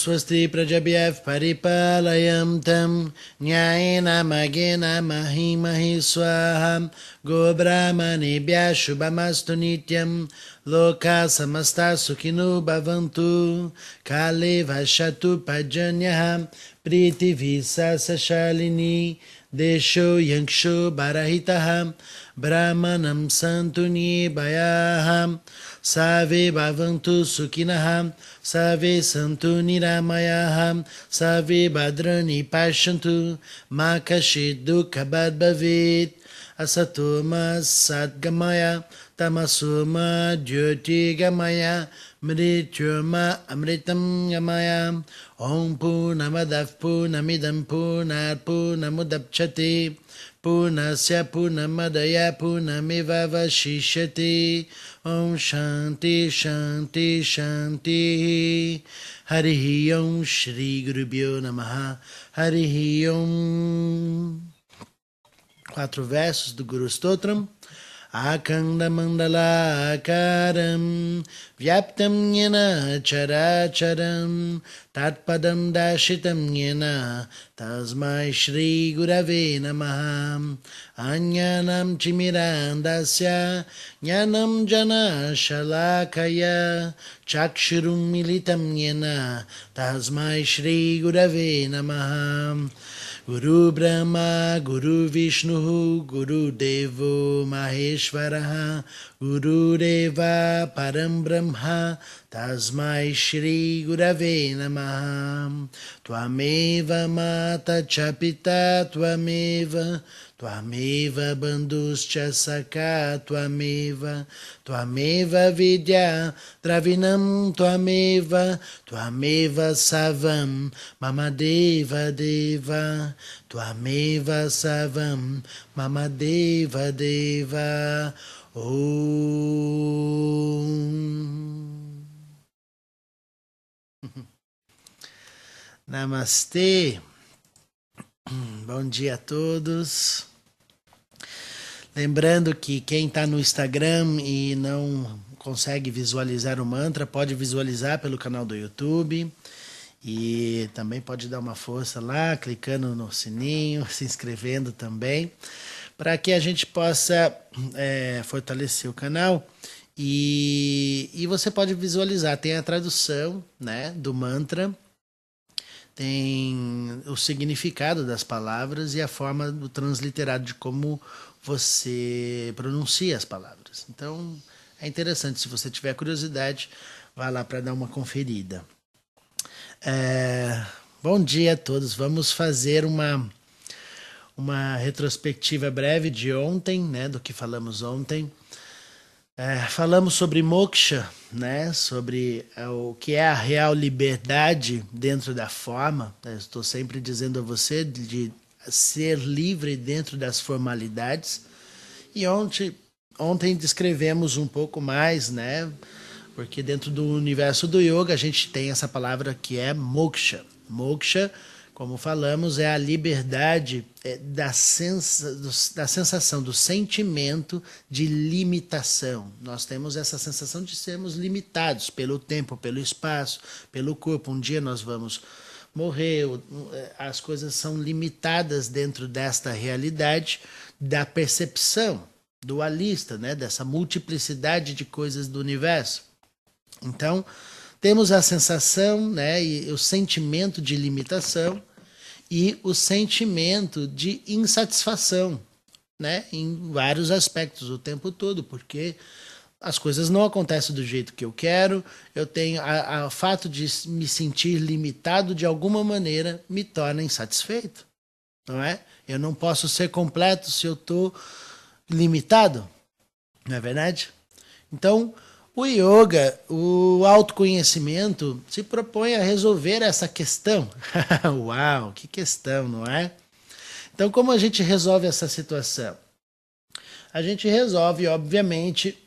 स्वस्ति प्रजभ्यः परिपालयन्तं न्यायेन मगेन महीमहि स्वाहा गोब्राह्मणेभ्यः शुभमस्तु नित्यं लोकाः समस्ता सुखिनो भवन्तु काले भषतु पर्जन्यः प्रीतिभिः सशालिनी देशो यक्षो बरहितः ब्राह्मणं सन्तु निर्भयाः सर्वे भवन्तु सुखिनः सर्वे सन्तु निरामयाः सर्वे भद्राणि पश्यन्तु मा कश्चित् दुःखभाग् भवेत् असतो मा सद्गमय tamasuma jyotigamaya mrityuma amritam gamaya om punamadav punamidam punat punamudapchati punasya punamadaya punamivavashishati om shanti shanti shanti hari om shri gurubhyo namaha hari om quatro versos do Guru Stotram. आखण्डमण्डलाकारं व्याप्तं येन चराचरं, तत्पदं दाशितं येन तस्मै श्रीगुरवे नमः। अन्यानां चिमिरान्दस्य ज्ञानं जनशलाकया चक्षुरुं मिलितं येन तस्मै श्रीगुरवे नमः। Shri Gurave Namaha Guru Brahma, Guru Vishnu, Guru Devo Tasmai Shri Gurave Namaha. Tvameva Mata Chapita, Tvameva, Tvameva Bandhuscha Saka, Tvameva, Tvameva Vidya, Dravinam Tvameva, Tvameva Savam, Mamadeva Deva, Tvameva Savam, Mamadeva Deva, Om. Namastê. Bom dia a todos. Lembrando que quem está no Instagram e não consegue visualizar o mantra, pode visualizar pelo canal do YouTube. E também pode dar uma força lá, clicando no sininho, se inscrevendo também, para que a gente possa é, fortalecer o canal. E, e você pode visualizar, tem a tradução né, do mantra tem o significado das palavras e a forma do transliterado de como você pronuncia as palavras. Então, é interessante. Se você tiver curiosidade, vá lá para dar uma conferida. É, bom dia a todos. Vamos fazer uma, uma retrospectiva breve de ontem, né, do que falamos ontem. É, falamos sobre moksha, né? sobre é, o que é a real liberdade dentro da forma. Né? Estou sempre dizendo a você de, ser livre dentro das formalidades. E ontem, ontem descrevemos um pouco mais, né? porque dentro do universo do yoga a gente tem essa palavra que é moksha. Moksha como falamos, é a liberdade é, da, sensa, da sensação, do sentimento de limitação. Nós temos essa sensação de sermos limitados pelo tempo, pelo espaço, pelo corpo. Um dia nós vamos morrer, é, as coisas são limitadas dentro desta realidade da percepção dualista, né? dessa multiplicidade de coisas do universo. Então, temos a sensação né, e o sentimento de limitação e o sentimento de insatisfação, né, em vários aspectos o tempo todo, porque as coisas não acontecem do jeito que eu quero, eu tenho o fato de me sentir limitado de alguma maneira me torna insatisfeito, não é? Eu não posso ser completo se eu estou limitado, não é verdade? Então, o yoga, o autoconhecimento, se propõe a resolver essa questão. Uau, que questão, não é? Então, como a gente resolve essa situação? A gente resolve, obviamente,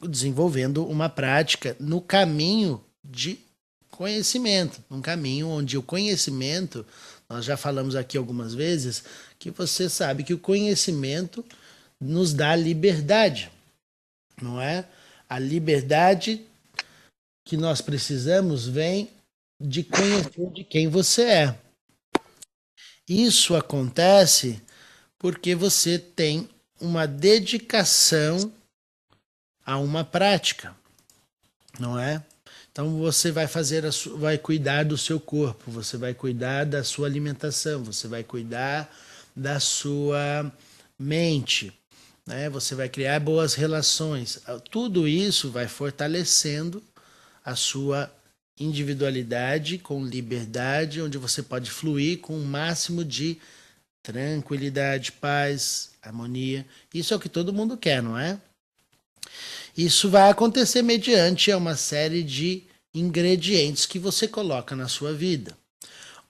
desenvolvendo uma prática no caminho de conhecimento, um caminho onde o conhecimento, nós já falamos aqui algumas vezes, que você sabe que o conhecimento nos dá liberdade, não é? A liberdade que nós precisamos vem de conhecer de quem você é. Isso acontece porque você tem uma dedicação a uma prática, não é? Então você vai fazer, a vai cuidar do seu corpo, você vai cuidar da sua alimentação, você vai cuidar da sua mente, né? Você vai criar boas relações. Tudo isso vai fortalecendo a sua individualidade com liberdade, onde você pode fluir com o um máximo de tranquilidade, paz, harmonia. Isso é o que todo mundo quer, não é? Isso vai acontecer mediante uma série de ingredientes que você coloca na sua vida.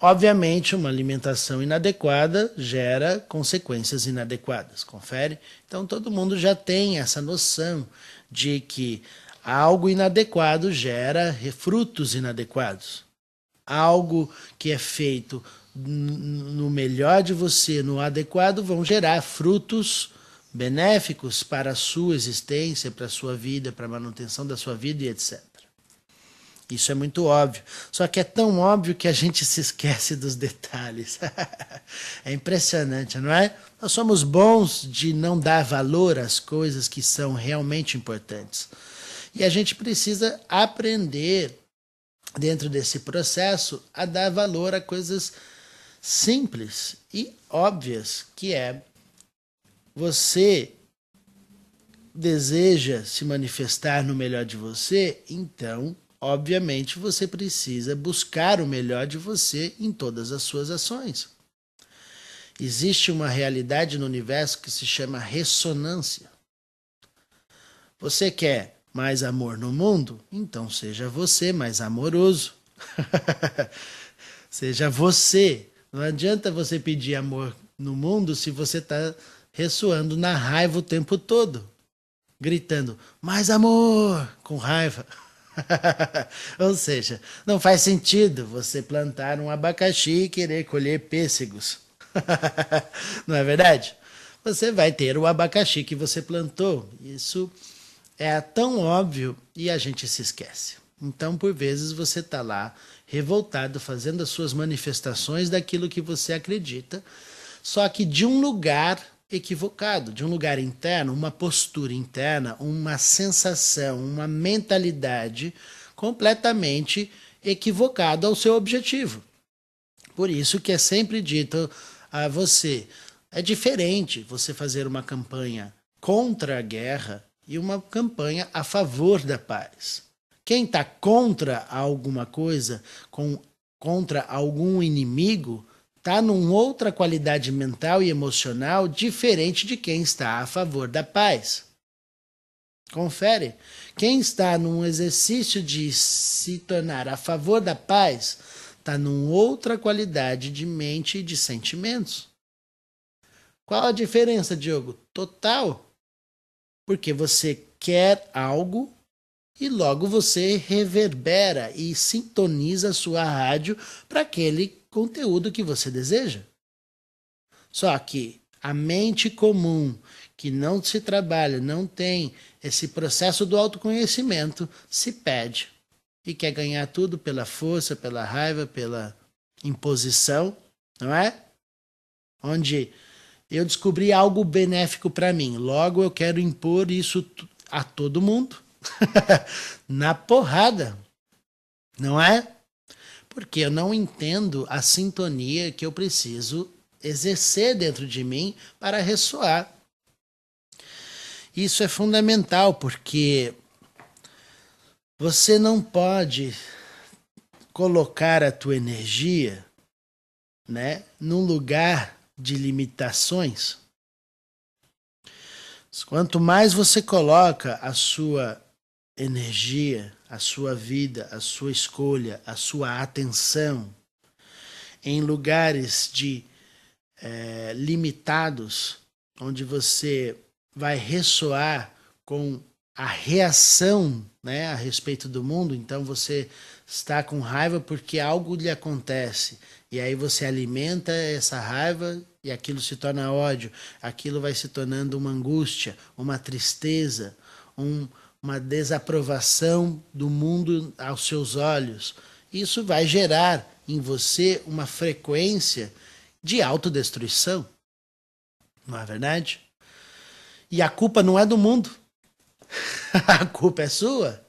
Obviamente, uma alimentação inadequada gera consequências inadequadas, confere? Então, todo mundo já tem essa noção de que algo inadequado gera frutos inadequados. Algo que é feito no melhor de você, no adequado, vão gerar frutos benéficos para a sua existência, para a sua vida, para a manutenção da sua vida e etc. Isso é muito óbvio. Só que é tão óbvio que a gente se esquece dos detalhes. é impressionante, não é? Nós somos bons de não dar valor às coisas que são realmente importantes. E a gente precisa aprender, dentro desse processo, a dar valor a coisas simples e óbvias, que é você deseja se manifestar no melhor de você, então, obviamente, você precisa buscar o melhor de você em todas as suas ações. Existe uma realidade no universo que se chama ressonância. Você quer mais amor no mundo? Então seja você mais amoroso. seja você. Não adianta você pedir amor no mundo se você está ressoando na raiva o tempo todo, gritando mais amor com raiva. Ou seja, não faz sentido você plantar um abacaxi e querer colher pêssegos. não é verdade? Você vai ter o abacaxi que você plantou. Isso é tão óbvio e a gente se esquece. Então, por vezes, você está lá revoltado, fazendo as suas manifestações daquilo que você acredita, só que de um lugar equivocado, de um lugar interno, uma postura interna, uma sensação, uma mentalidade completamente equivocada ao seu objetivo. Por isso que é sempre dito a você, é diferente você fazer uma campanha contra a guerra e uma campanha a favor da paz. Quem está contra alguma coisa, com, contra algum inimigo, está numa outra qualidade mental e emocional diferente de quem está a favor da paz. Confere. Quem está num exercício de se tornar a favor da paz está numa outra qualidade de mente e de sentimentos. Qual a diferença, Diogo? Total porque você quer algo e logo você reverbera e sintoniza a sua rádio para aquele conteúdo que você deseja. Só que a mente comum, que não se trabalha, não tem esse processo do autoconhecimento, se pede e quer ganhar tudo pela força, pela raiva, pela imposição, não é? Onde eu descobri algo benéfico para mim. Logo eu quero impor isso a todo mundo. Na porrada. Não é? Porque eu não entendo a sintonia que eu preciso exercer dentro de mim para ressoar. Isso é fundamental porque você não pode colocar a tua energia, né, num lugar de limitações, quanto mais você coloca a sua energia, a sua vida, a sua escolha, a sua atenção em lugares de é, limitados, onde você vai ressoar com a reação né, a respeito do mundo, então você está com raiva porque algo lhe acontece. E aí você alimenta essa raiva e aquilo se torna ódio, aquilo vai se tornando uma angústia, uma tristeza, um, uma desaprovação do mundo aos seus olhos. isso vai gerar em você uma frequência de autodestruição. Não é verdade? E a culpa não é do mundo. a culpa é sua.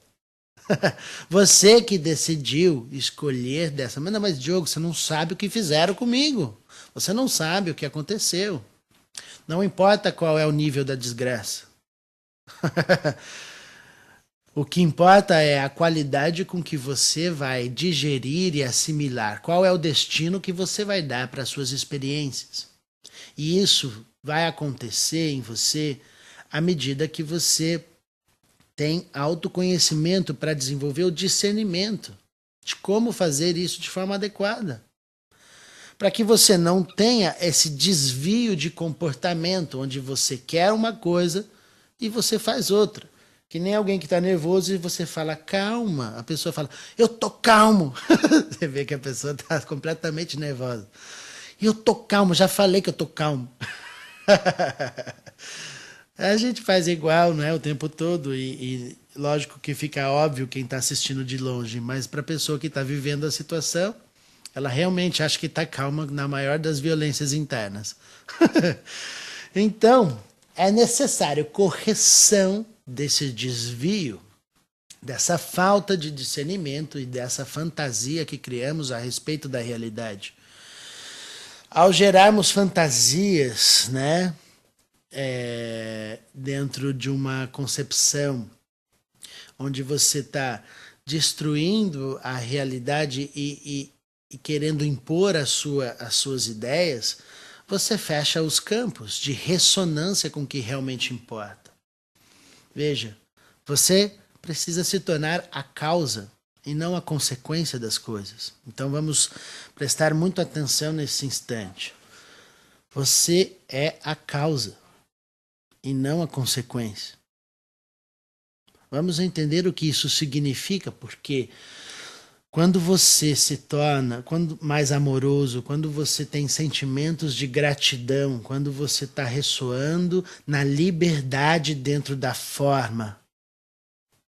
Você que decidiu escolher dessa maneira, mas Diogo, você não sabe o que fizeram comigo. Você não sabe o que aconteceu. Não importa qual é o nível da desgraça. o que importa é a qualidade com que você vai digerir e assimilar. Qual é o destino que você vai dar para as suas experiências. E isso vai acontecer em você à medida que você tem autoconhecimento para desenvolver o discernimento de como fazer isso de forma adequada. Para que você não tenha esse desvio de comportamento, onde você quer uma coisa e você faz outra. Que nem alguém que está nervoso e você fala calma. A pessoa fala, eu tô calmo. você vê que a pessoa está completamente nervosa. Eu tô calmo, já falei que eu tô calmo. A gente faz igual, não é, o tempo todo e, e lógico que fica óbvio quem está assistindo de longe, mas para a pessoa que está vivendo a situação, ela realmente acha que está calma na maior das violências internas. então, é necessário correção desse desvio, dessa falta de discernimento e dessa fantasia que criamos a respeito da realidade. Ao gerarmos fantasias, né, é, dentro de uma concepção onde você está destruindo a realidade e, e, e, querendo impor a sua, as suas ideias, você fecha os campos de ressonância com o que realmente importa. Veja, você precisa se tornar a causa e não a consequência das coisas. Então vamos prestar muito atenção nesse instante. Você é a causa e não a consequência. Vamos entender o que isso significa, porque quando você se torna quando mais amoroso, quando você tem sentimentos de gratidão, quando você está ressoando na liberdade dentro da forma,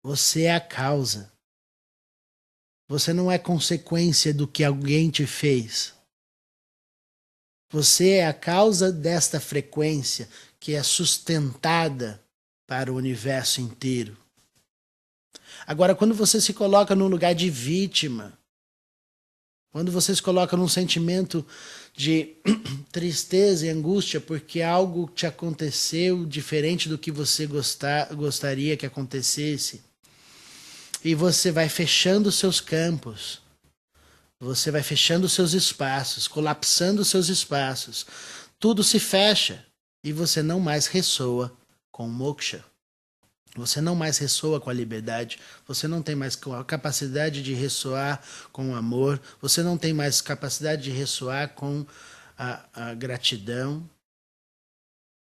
você é a causa. Você não é consequência do que alguém te fez. Você é a causa desta frequência que é sustentada para o universo inteiro. Agora, quando você se coloca num lugar de vítima, quando você se coloca num sentimento de tristeza e angústia porque algo te aconteceu diferente do que você gostar, gostaria que acontecesse, e você vai fechando seus campos, você vai fechando seus espaços, colapsando seus espaços, tudo se fecha e você não mais ressoa com moksha. Você não mais ressoa com a liberdade, você não tem mais a capacidade de ressoar com o amor, você não tem mais capacidade de ressoar com a, a gratidão.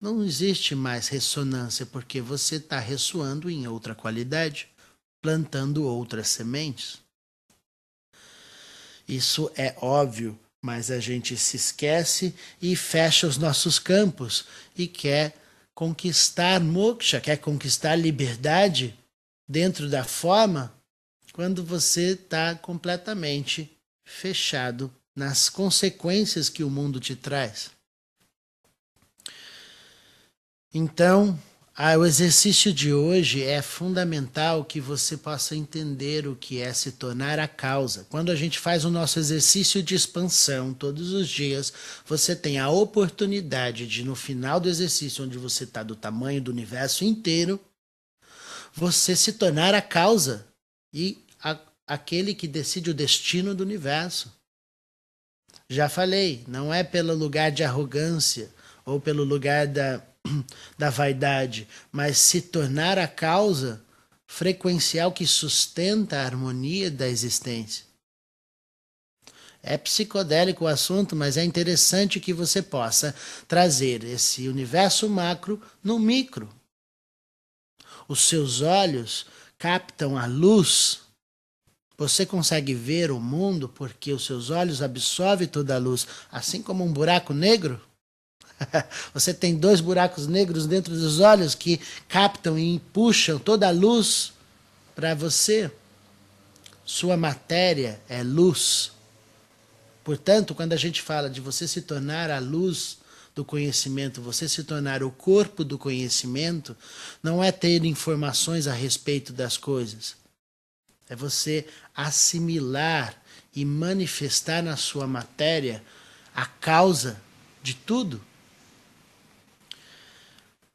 Não existe mais ressonância porque você está ressoando em outra qualidade, plantando outras sementes. Isso é óbvio mas a gente se esquece e fecha os nossos campos e quer conquistar moksha, quer conquistar liberdade dentro da forma, quando você está completamente fechado nas consequências que o mundo te traz. Então, ah, o exercício de hoje é fundamental que você possa entender o que é se tornar a causa. Quando a gente faz o nosso exercício de expansão todos os dias, você tem a oportunidade de, no final do exercício, onde você está do tamanho do universo inteiro, você se tornar a causa e a, aquele que decide o destino do universo. Já falei, não é pelo lugar de arrogância ou pelo lugar da da vaidade, mas se tornar a causa frequencial que sustenta a harmonia da existência. É psicodélico o assunto, mas é interessante que você possa trazer esse universo macro no micro. Os seus olhos captam a luz. Você consegue ver o mundo porque os seus olhos absorvem toda a luz, assim como um buraco negro. Você tem dois buracos negros dentro dos olhos que captam e puxam toda a luz para você. Sua matéria é luz. Portanto, quando a gente fala de você se tornar a luz do conhecimento, você se tornar o corpo do conhecimento, não é ter informações a respeito das coisas. É você assimilar e manifestar na sua matéria a causa de tudo.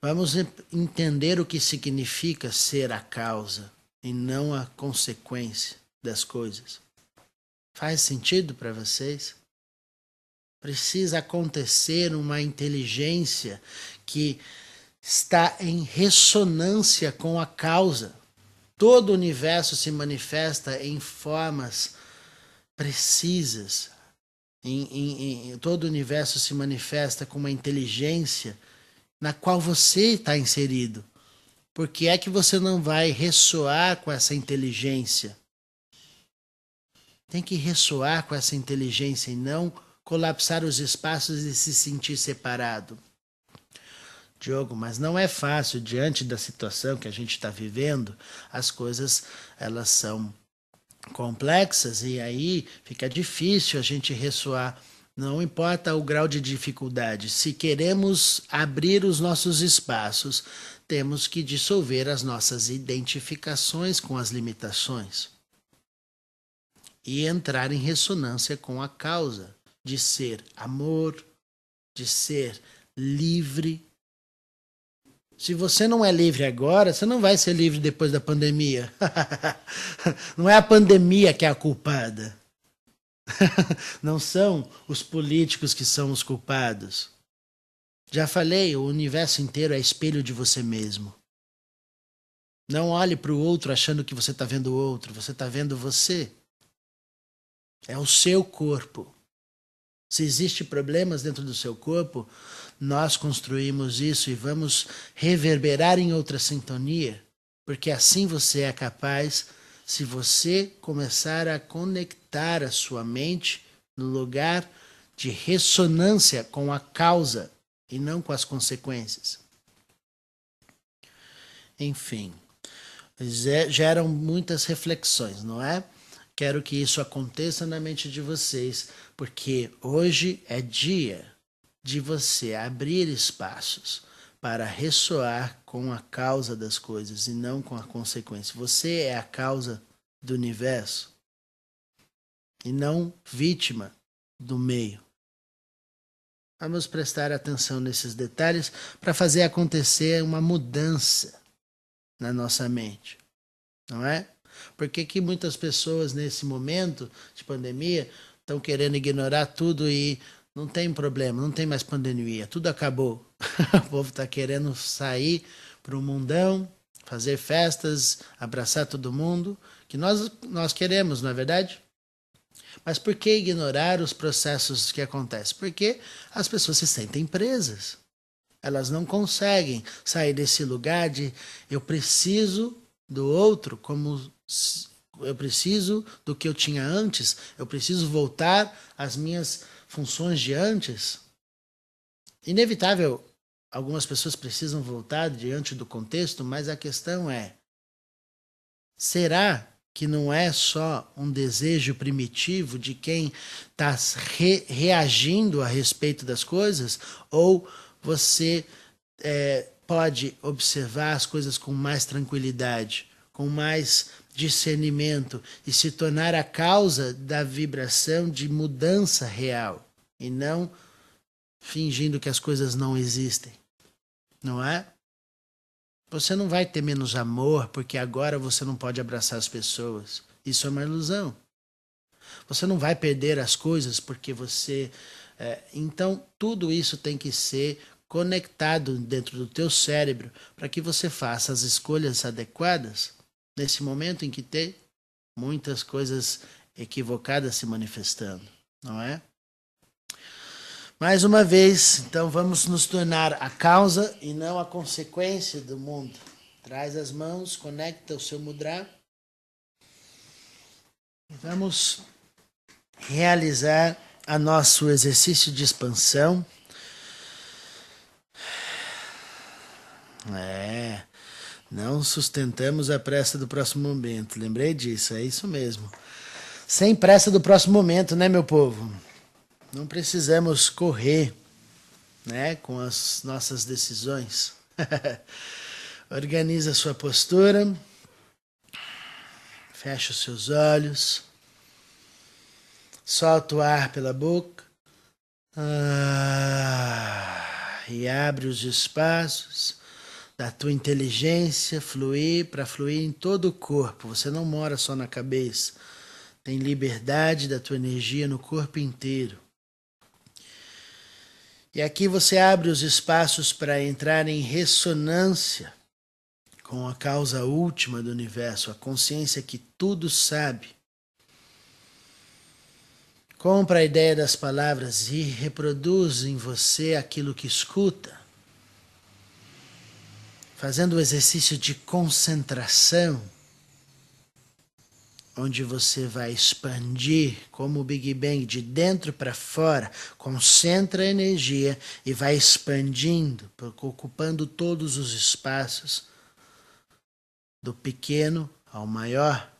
Vamos entender o que significa ser a causa e não a consequência das coisas. Faz sentido para vocês? Precisa acontecer uma inteligência que está em ressonância com a causa. Todo o universo se manifesta em formas precisas. Em, em, em, todo o universo se manifesta com uma inteligência na qual você está inserido. Por que é que você não vai ressoar com essa inteligência? Tem que ressoar com essa inteligência e não colapsar os espaços e se sentir separado. Diogo, mas não é fácil diante da situação que a gente está vivendo. As coisas elas são complexas e aí fica difícil a gente ressoar. Não importa o grau de dificuldade. Se queremos abrir os nossos espaços, temos que dissolver as nossas identificações com as limitações e entrar em ressonância com a causa de ser amor, de ser livre. Se você não é livre agora, você não vai ser livre depois da pandemia. não é a pandemia que é a culpada. não são os políticos que são os culpados. Já falei, o universo inteiro é espelho de você mesmo. Não olhe para o outro achando que você está vendo o outro, você está vendo você. É o seu corpo. Se existe problemas dentro do seu corpo, nós construímos isso e vamos reverberar em outra sintonia, porque assim você é capaz, se você começar a conectar a sua mente no lugar de ressonância com a causa e não com as consequências. Enfim, geram muitas reflexões, não é? Quero que isso aconteça na mente de vocês, porque hoje é dia de você abrir espaços para ressoar com a causa das coisas e não com a consequência. Você é a causa do universo e não vítima do meio. Vamos prestar atenção nesses detalhes para fazer acontecer uma mudança na nossa mente, não é? Por que, que muitas pessoas nesse momento de pandemia estão querendo ignorar tudo e não tem problema, não tem mais pandemia, tudo acabou. o povo está querendo sair para o mundão, fazer festas, abraçar todo mundo, que nós, nós queremos, não é verdade? Mas por que ignorar os processos que acontecem? Porque as pessoas se sentem presas. Elas não conseguem sair desse lugar de eu preciso do outro como eu preciso do que eu tinha antes, eu preciso voltar às minhas funções de antes. Inevitável, algumas pessoas precisam voltar diante do contexto, mas a questão é: será que não é só um desejo primitivo de quem está re reagindo a respeito das coisas? Ou você é, pode observar as coisas com mais tranquilidade, com mais discernimento e se tornar a causa da vibração de mudança real e não fingindo que as coisas não existem. Não é? Você não vai ter menos amor porque agora você não pode abraçar as pessoas. Isso é uma ilusão. Você não vai perder as coisas porque você. É, então, tudo isso tem que ser conectado dentro do teu cérebro para que você faça as escolhas adequadas nesse momento em que tem muitas coisas equivocadas se manifestando, não é? Mais uma vez, então vamos nos tornar a causa e não a consequência do mundo. Traz as mãos, conecta o seu mudra. Vamos realizar a nosso exercício de expansão. É. Não sustentamos a pressa do próximo momento. Lembrei disso, é isso mesmo. Sem pressa do próximo momento, né, meu povo? Não precisamos correr, né, com as nossas decisões. Organiza sua postura. Fecha os seus olhos. Solta o ar pela boca. Ah, e abre os espaços da tua inteligência fluir para fluir em todo o corpo. Você não mora só na cabeça. Tem liberdade da tua energia no corpo inteiro. E aqui você abre os espaços para entrar em ressonância com a causa última do universo, a consciência que tudo sabe. Compra a ideia das palavras e reproduz em você aquilo que escuta fazendo o exercício de concentração, onde você vai expandir como o Big Bang de dentro para fora, concentra a energia e vai expandindo, ocupando todos os espaços, do pequeno ao maior.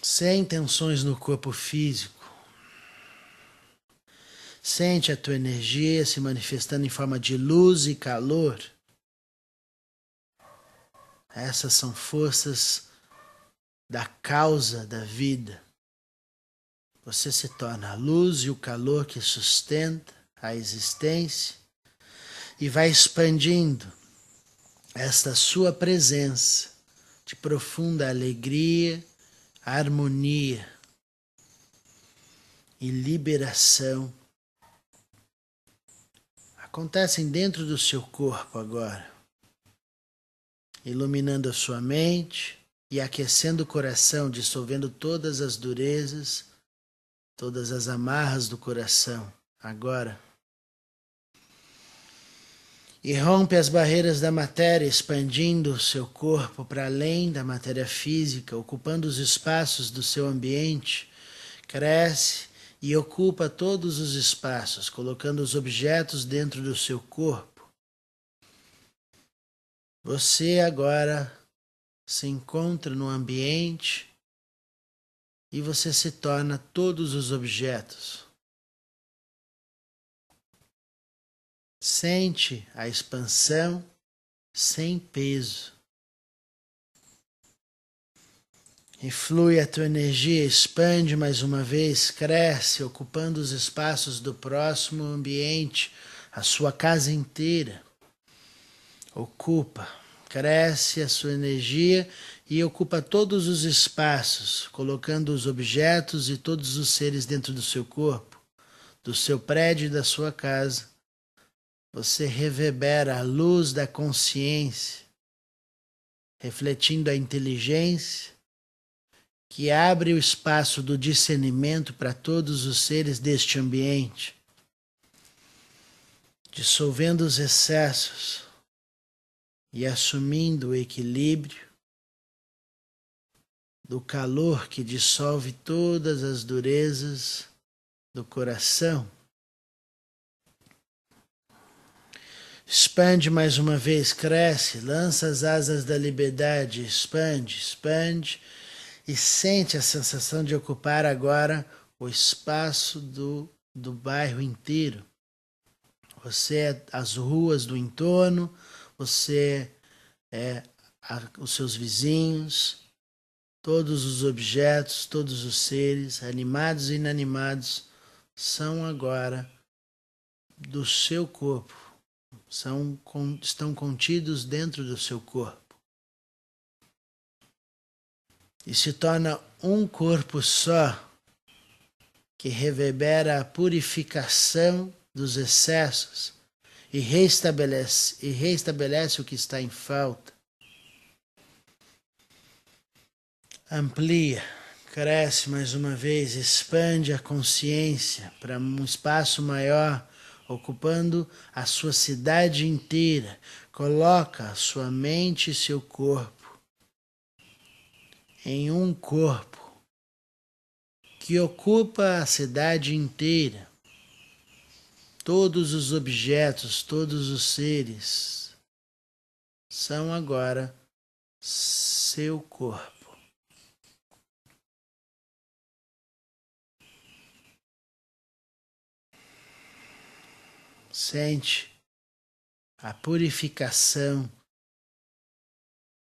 Sem tensões no corpo físico Sente a tua energia se manifestando em forma de luz e calor. Essas são forças da causa da vida. Você se torna a luz e o calor que sustenta a existência e vai expandindo esta sua presença de profunda alegria, harmonia e liberação acontecem dentro do seu corpo agora, iluminando a sua mente e aquecendo o coração, dissolvendo todas as durezas, todas as amarras do coração, agora. E rompe as barreiras da matéria, expandindo o seu corpo para além da matéria física, ocupando os espaços do seu ambiente. Cresce e ocupa todos os espaços, colocando os objetos dentro do seu corpo. Você agora se encontra no ambiente e você se torna todos os objetos. Sente a expansão sem peso. E flui a tua energia, expande mais uma vez, cresce, ocupando os espaços do próximo ambiente, a sua casa inteira. Ocupa, cresce a sua energia e ocupa todos os espaços, colocando os objetos e todos os seres dentro do seu corpo, do seu prédio e da sua casa. Você reverbera a luz da consciência, refletindo a inteligência que abre o espaço do discernimento para todos os seres deste ambiente, dissolvendo os excessos e assumindo o equilíbrio do calor que dissolve todas as durezas do coração. Expande mais uma vez, cresce, lança as asas da liberdade, expande, expande e sente a sensação de ocupar agora o espaço do, do bairro inteiro. Você é as ruas do entorno, você é a, os seus vizinhos, todos os objetos, todos os seres, animados e inanimados, são agora do seu corpo, são, estão contidos dentro do seu corpo. E se torna um corpo só que reverbera a purificação dos excessos e reestabelece, e reestabelece o que está em falta. Amplia, cresce mais uma vez, expande a consciência para um espaço maior, ocupando a sua cidade inteira. Coloca sua mente e seu corpo em um corpo que ocupa a cidade inteira todos os objetos, todos os seres são agora seu corpo. Sente a purificação,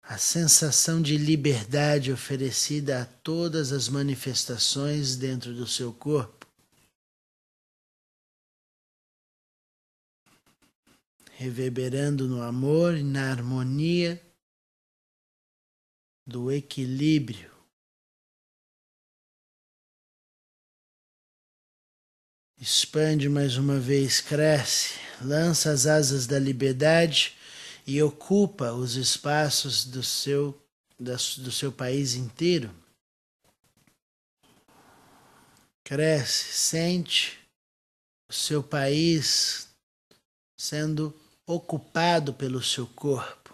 a sensação de liberdade oferecida a todas as manifestações dentro do seu corpo. Reverberando no amor e na harmonia do equilíbrio. Expande mais uma vez, cresce, lança as asas da liberdade e ocupa os espaços do seu, do seu país inteiro. Cresce, sente o seu país sendo ocupado pelo seu corpo.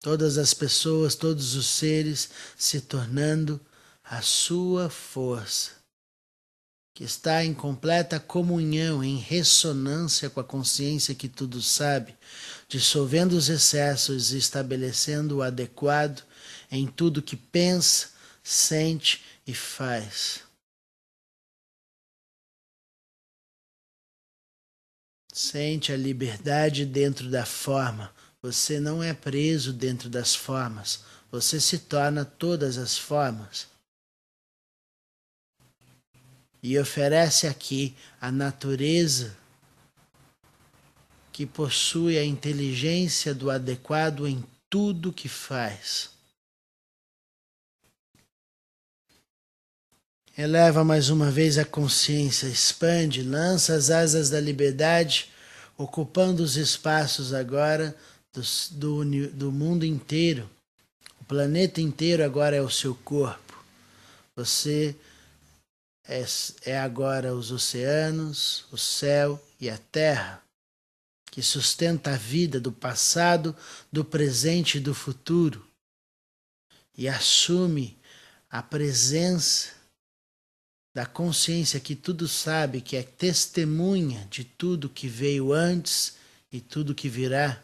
Todas as pessoas, todos os seres se tornando a sua força que está em completa comunhão, em ressonância com a consciência que tudo sabe, dissolvendo os excessos e estabelecendo o adequado em tudo que pensa, sente e faz. Sente a liberdade dentro da forma. Você não é preso dentro das formas. Você se torna todas as formas e oferece aqui a natureza que possui a inteligência do adequado em tudo que faz. Eleva mais uma vez a consciência, expande, lança as asas da liberdade, ocupando os espaços agora do, do, do mundo inteiro. O planeta inteiro agora é o seu corpo. Você é, é agora os oceanos, o céu e a terra, que sustenta a vida do passado, do presente e do futuro, e assume a presença da consciência que tudo sabe, que é testemunha de tudo que veio antes e tudo que virá.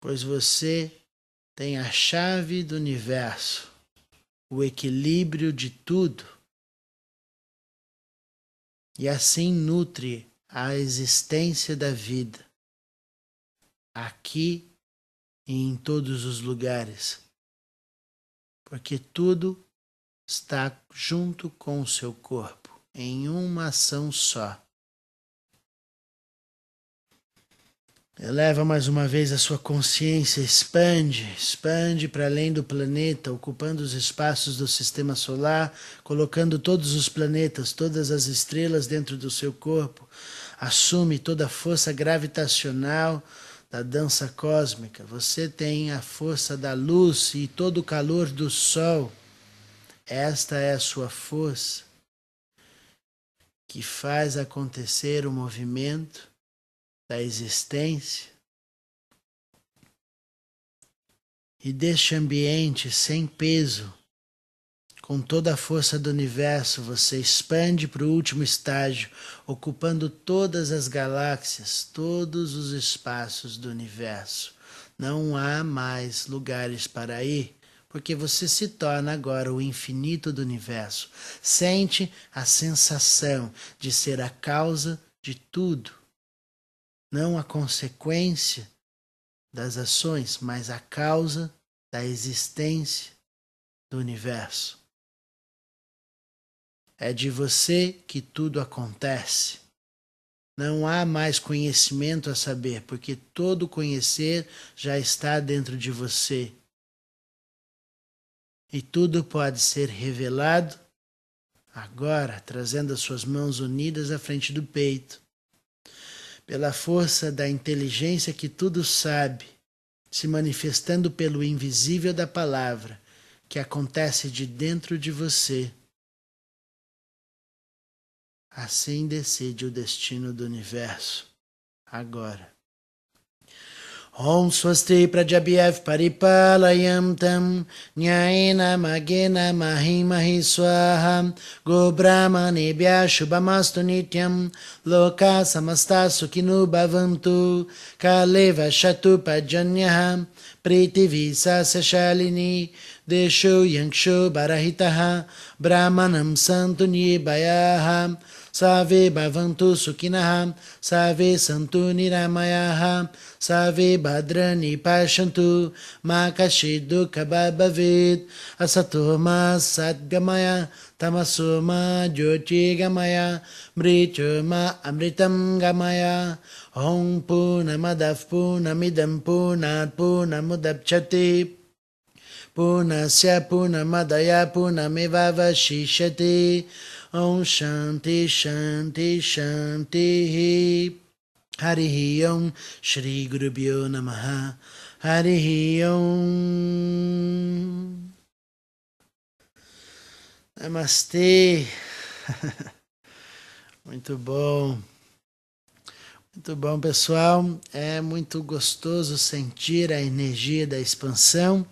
Pois você tem a chave do universo o equilíbrio de tudo e assim nutre a existência da vida aqui e em todos os lugares, porque tudo está junto com o seu corpo em uma ação só. Eleva mais uma vez a sua consciência, expande, expande para além do planeta, ocupando os espaços do sistema solar, colocando todos os planetas, todas as estrelas dentro do seu corpo. Assume toda a força gravitacional da dança cósmica. Você tem a força da luz e todo o calor do sol. Esta é a sua força que faz acontecer o movimento da existência e deste ambiente sem peso, com toda a força do universo, você expande para o último estágio, ocupando todas as galáxias, todos os espaços do universo. Não há mais lugares para ir, porque você se torna agora o infinito do universo. Sente a sensação de ser a causa de tudo não a consequência das ações, mas a causa da existência do universo. É de você que tudo acontece. Não há mais conhecimento a saber, porque todo conhecer já está dentro de você. E tudo pode ser revelado agora, trazendo as suas mãos unidas à frente do peito pela força da inteligência que tudo sabe, se manifestando pelo invisível da palavra que acontece de dentro de você. Assim decide o destino do universo, agora. Om Swasti Prajabhyav Paripalayam Tam Nyayena Magena Mahimahi Swaha Go Brahmanebhya Shubhamastu Nityam Loka Samasta Sukhinu Bhavantu Kaleva Shatu Pajanyaha Priti Visa Sashalini Desho Yanksho Barahitaha Brahmanam Santu Nibayaha Save Bhavantu Sukhinaha Save Santu Niramayaha Save Bhadrani Pashantu Makashidu Kababhavid Asatoma Sadgamaya Tamasoma Jyoti Gamaya Mrityoma Amritam Gamaya Om Punamadav Punamidam Punat Punamudapchati Punasya Punamadaya Punamivavashishati Om Shanti Shanti Shanti Hari Om Shri Gurubhyo Namaha. Hari Om. Namastê Muito bom. Muito bom, pessoal. É muito gostoso sentir a energia da expansão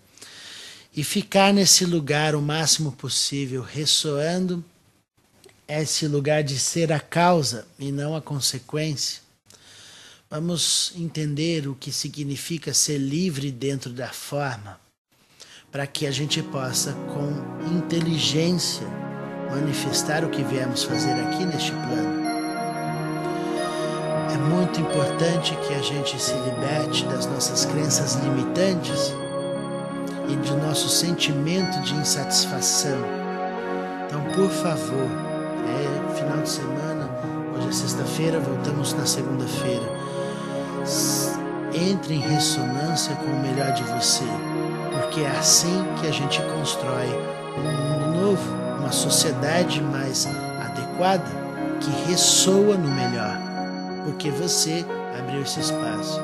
e ficar nesse lugar o máximo possível, ressoando esse lugar de ser a causa e não a consequência. Vamos entender o que significa ser livre dentro da forma, para que a gente possa, com inteligência, manifestar o que viemos fazer aqui neste plano. É muito importante que a gente se liberte das nossas crenças limitantes e de nosso sentimento de insatisfação. Então, por favor, de semana, hoje é sexta-feira, voltamos na segunda-feira. Entre em ressonância com o melhor de você, porque é assim que a gente constrói um mundo novo, uma sociedade mais adequada que ressoa no melhor porque você abriu esse espaço.